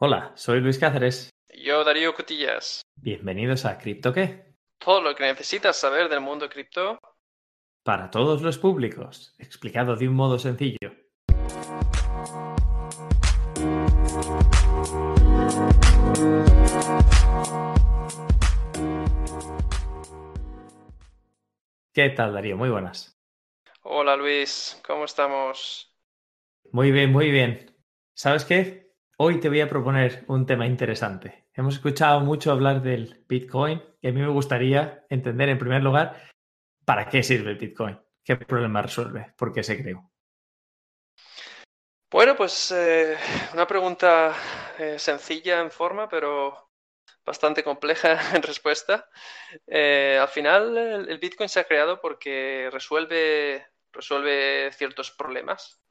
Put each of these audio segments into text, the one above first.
Hola, soy Luis Cáceres. Yo, Darío Cotillas. Bienvenidos a Cripto qué? Todo lo que necesitas saber del mundo cripto. Para todos los públicos, explicado de un modo sencillo. ¿Qué tal, Darío? Muy buenas. Hola, Luis. ¿Cómo estamos? Muy bien, muy bien. ¿Sabes qué? Hoy te voy a proponer un tema interesante. Hemos escuchado mucho hablar del Bitcoin y a mí me gustaría entender en primer lugar para qué sirve el Bitcoin, qué problema resuelve, por qué se creó. Bueno, pues eh, una pregunta eh, sencilla en forma, pero bastante compleja en respuesta. Eh, al final, el, Bitcoin se ha creado porque resuelve, resuelve ciertos problemas.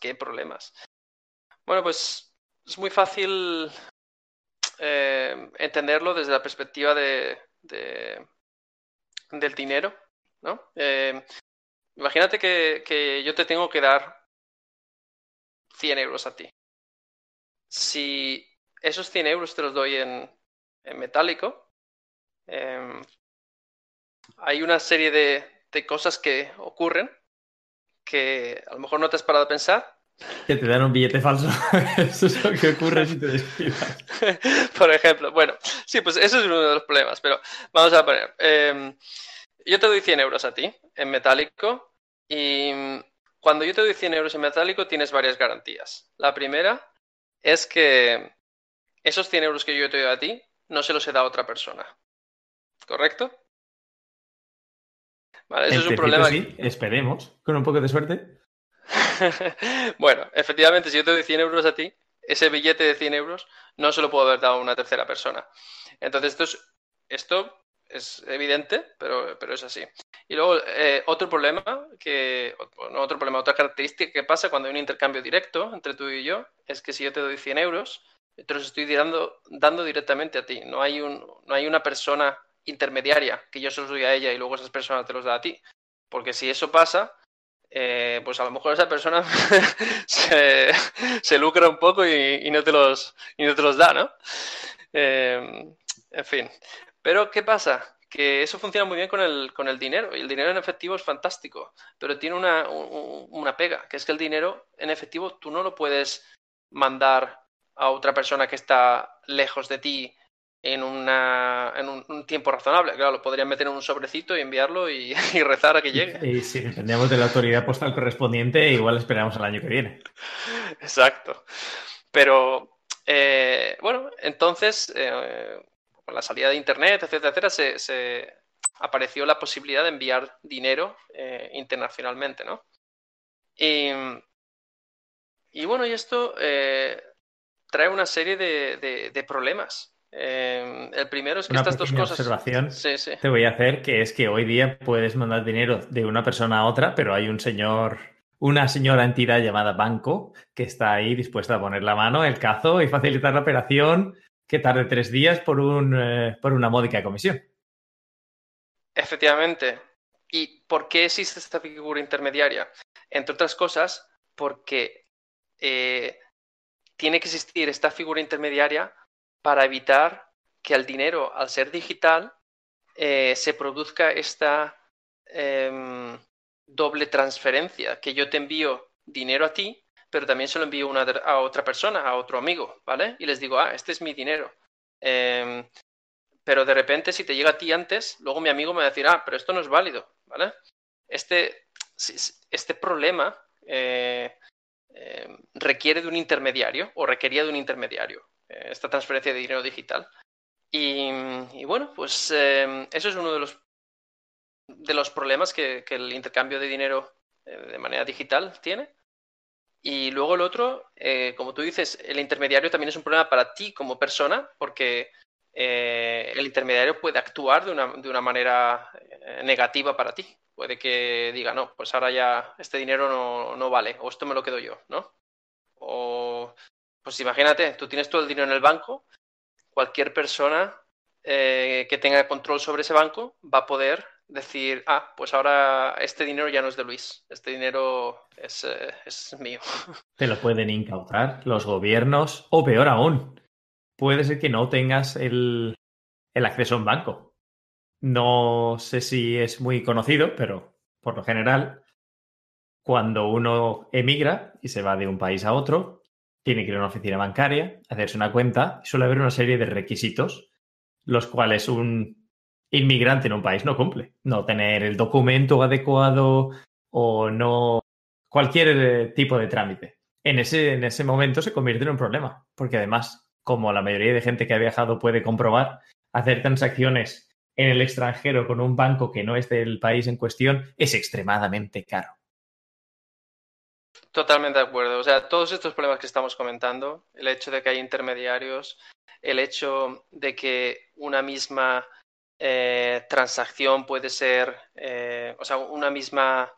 ¿qué problemas? Bueno, pues es muy fácil eh, entenderlo desde la perspectiva de, del dinero, ¿no? Eh, imagínate que, yo te tengo que dar 100 euros a ti. Si esos 100 euros te los doy en, metálico, em, hay una serie de, de cosas que ocurren que a lo mejor no te has parado a pensar que te dan un billete falso. eso es lo que ocurre si te despidas. Por ejemplo, bueno, sí, pues eso es uno de los problemas, pero vamos a poner. Em, yo te doy 100 euros a ti en metálico y cuando yo te doy 100 euros en metálico tienes varias garantías. La primera es que esos 100 euros que yo te doy a ti no se los he dado a otra persona. ¿Correcto? Vale, eso es un problema. Sí, esperemos, con un poco de suerte. bueno, efectivamente, si yo te doy 100 euros a ti, ese billete de 100 euros no se lo puedo haber dado a una tercera persona. Entonces, esto es, evidente, pero, es así. Y luego, eh, otro problema, que, otro problema, otra característica que pasa cuando hay un intercambio directo entre tú y yo, es que si yo te doy 100 euros, te los estoy dando, directamente a ti. No hay, no hay una persona intermediaria que yo se los doy a ella y luego esas personas te los da a ti. Porque si eso pasa, eh, pues a lo mejor esa persona se, lucra un poco y, no te los, y no te los da, ¿no? Eh, en fin. Pero, ¿qué pasa? Que eso funciona muy bien con el, con el dinero y el dinero en efectivo es fantástico, pero tiene una, una pega, que es que el dinero en efectivo tú no lo puedes mandar a otra persona que está lejos de ti en, una, en un, tiempo razonable. Claro, lo podrían meter en un sobrecito y enviarlo y, rezar a que llegue. Y, si dependemos de la autoridad postal correspondiente, igual esperamos al año que viene. Exacto. Pero, eh, bueno, entonces, eh, con la salida de Internet, etcétera, etcétera, se, se apareció la posibilidad de enviar dinero eh, internacionalmente, ¿no? Y, y, bueno, y esto trae una serie de, de problemas. Em, el primero es que estas dos cosas. observación te voy a hacer que es que hoy día puedes mandar dinero de una persona a otra, pero hay un señor, una señora entidad llamada banco que está ahí dispuesta a poner la mano, el cazo y facilitar la operación que tarde tres días por, un, eh, por una módica comisión. Efectivamente. ¿Y por qué existe esta figura intermediaria? Entre otras cosas, porque eh, tiene que existir esta figura intermediaria para evitar que al dinero, al ser digital, eh, se produzca esta em, doble transferencia, que yo te envío dinero a ti, pero también se lo envío a otra persona, a otro amigo, ¿vale? Y les digo, ah, este es mi dinero. Em, pero de repente, si te llega a ti antes, luego mi amigo me va a decir, ah, pero esto no es válido, ¿vale? Este, este problema eh, em, requiere de un intermediario o requería de un intermediario. Eh, esta transferencia de dinero digital. Y, bueno, pues em, eso es uno de los, de los problemas que, el intercambio de dinero eh, de manera digital tiene. Y luego el otro, eh, como tú dices, el intermediario también es un problema para ti como persona, porque el intermediario puede actuar de una, de una manera negativa para ti. Puede que diga, no, pues ahora ya este dinero no, no vale, o esto me lo quedo yo, ¿no? O pues imagínate, tú tienes todo el dinero en el banco, cualquier persona eh, que tenga control sobre ese banco va a poder decir, ah, pues ahora este dinero ya no es de Luis, este dinero es, eh, es mío. Te lo pueden incautar los gobiernos o peor aún, puede ser que no tengas el, el acceso a un banco. No sé si es muy conocido, pero por lo general, cuando uno emigra y se va de un país a otro, tiene que ir a una oficina bancaria, hacerse una cuenta, y suele haber una serie de requisitos, los cuales un inmigrante en un país no cumple. No tener el documento adecuado o no cualquier eh, tipo de trámite. En ese, en ese momento se convierte en un problema, porque además, como la mayoría de gente que ha viajado puede comprobar, hacer transacciones en el extranjero con un banco que no es del país en cuestión es extremadamente caro. Totalmente de acuerdo. O sea, todos estos problemas que estamos comentando, el hecho de que hay intermediarios, el hecho de que una misma eh, transacción puede ser, eh, o sea, una misma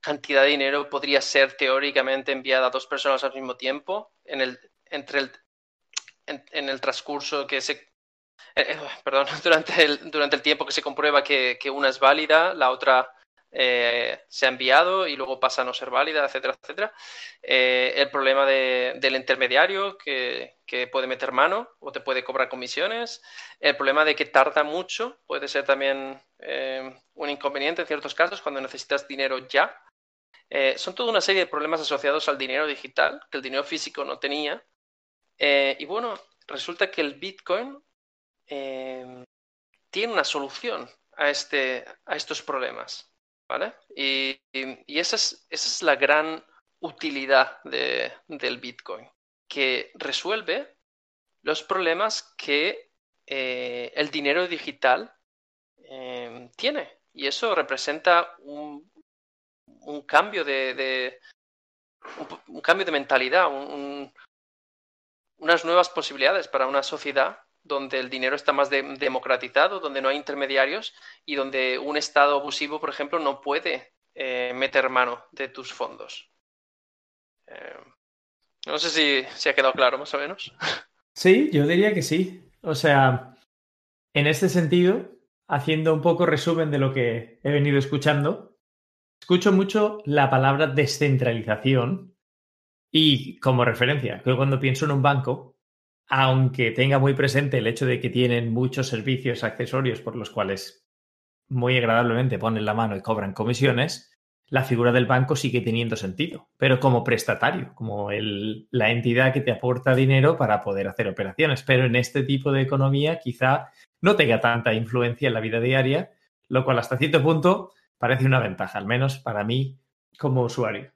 cantidad de dinero podría ser teóricamente enviada a dos personas al mismo tiempo en el, entre el, en, el transcurso que se... Eh, perdón, durante el, durante el tiempo que se comprueba que, que una es válida, la otra eh, se ha enviado y luego pasa a no ser válida, etcétera, etcétera. Eh, el problema del intermediario que, puede meter mano o te puede cobrar comisiones. El problema de que tarda mucho puede ser también eh, un inconveniente en ciertos casos cuando necesitas dinero ya. son toda una serie de problemas asociados al dinero digital que el dinero físico no tenía. y bueno, resulta que el Bitcoin tiene una solución a, este, a estos problemas. ¿Vale? Y, esa, es, la gran utilidad de, del Bitcoin, que resuelve los problemas que eh, el dinero digital eh, tiene. Y eso representa un, un cambio de un, cambio de mentalidad, unas nuevas posibilidades para una sociedad donde el dinero está más democratizado, donde no hay intermediarios y donde un Estado abusivo, por ejemplo, no puede eh, meter mano de tus fondos. Eh, no sé si, si ha quedado claro, más o menos. Sí, yo diría que sí. O sea, en este sentido, haciendo un poco resumen de lo que he venido escuchando, escucho mucho la palabra descentralización y como referencia, que cuando pienso en un banco, aunque tenga muy presente el hecho de que tienen muchos servicios accesorios por los cuales muy agradablemente ponen la mano y cobran comisiones, la figura del banco sigue teniendo sentido, pero como prestatario, como la entidad que te aporta dinero para poder hacer operaciones. Pero en este tipo de economía quizá no tenga tanta influencia en la vida diaria, lo cual hasta cierto punto parece una ventaja, al menos para mí como usuario.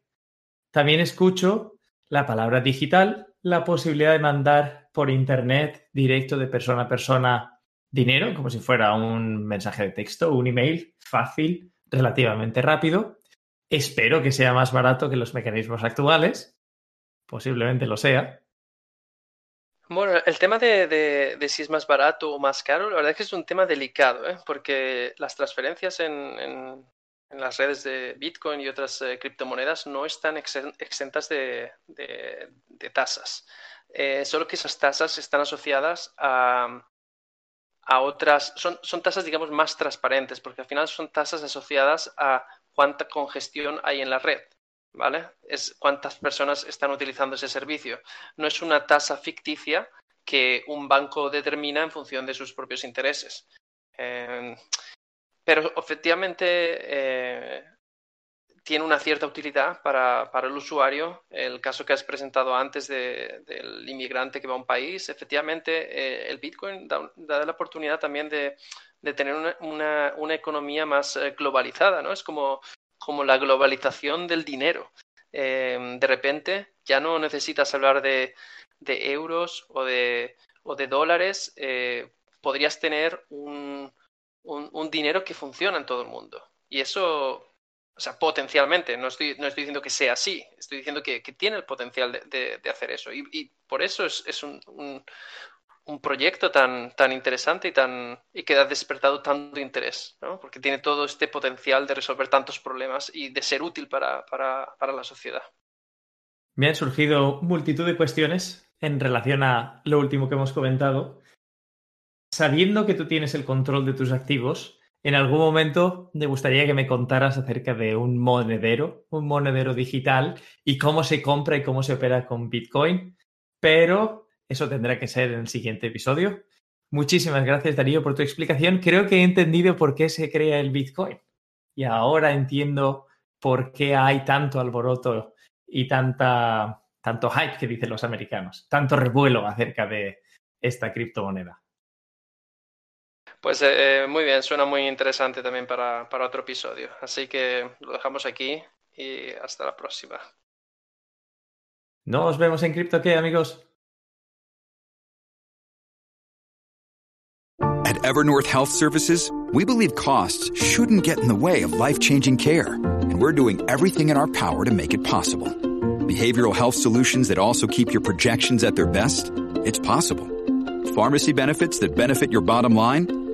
También escucho la palabra digital, la posibilidad de mandar por internet directo de persona a persona dinero, como si fuera un mensaje de texto, un email fácil, relativamente rápido. Espero que sea más barato que los mecanismos actuales. Posiblemente lo sea. Bueno, el tema de, si es más barato o más caro, la verdad es que es un tema delicado, ¿eh? porque las transferencias en, en las redes de Bitcoin y otras eh, criptomonedas no están exentas de, tasas. Eh, solo que esas tasas están asociadas a, a otras, son, son, tasas, digamos, más transparentes, porque al final son tasas asociadas a cuánta congestión hay en la red, ¿vale? Es cuántas personas están utilizando ese servicio. No es una tasa ficticia que un banco determina en función de sus propios intereses. Eh, pero efectivamente eh, tiene una cierta utilidad para, el usuario. El caso que has presentado antes del inmigrante que va a un país, efectivamente eh, el Bitcoin da, la oportunidad también de, tener una, economía más eh, globalizada, ¿no? Es como, como la globalización del dinero. de repente ya no necesitas hablar de, euros o de, o de dólares, podrías tener un, un, dinero que funciona en todo el mundo. Y eso, o sea, potencialmente, no estoy, no estoy diciendo que sea así, estoy diciendo que, tiene el potencial de, hacer eso. Y, por eso es, un, un, proyecto tan, tan interesante y, tan, y que ha despertado tanto interés, ¿no? porque tiene todo este potencial de resolver tantos problemas y de ser útil para, para, para la sociedad. Me han surgido multitud de cuestiones en relación a lo último que hemos comentado sabiendo que tú tienes el control de tus activos, en algún momento me gustaría que me contaras acerca de un monedero, un monedero digital y cómo se compra y cómo se opera con Bitcoin, pero eso tendrá que ser en el siguiente episodio. Muchísimas gracias, Darío, por tu explicación. Creo que he entendido por qué se crea el Bitcoin. Y ahora entiendo por qué hay tanto alboroto y tanta, tanto hype que dicen los americanos, tanto revuelo acerca de esta criptomoneda. Pues eh, muy bien, suena muy interesante también para, para otro episodio. Así que lo dejamos aquí y hasta la próxima. Nos vemos en CryptoKey, amigos. At Evernorth Health Services, we believe costs shouldn't get in the way of life-changing care, and we're doing everything in our power to make it possible. Behavioral health solutions that also keep your projections at their best? It's possible. Pharmacy benefits that benefit your bottom line?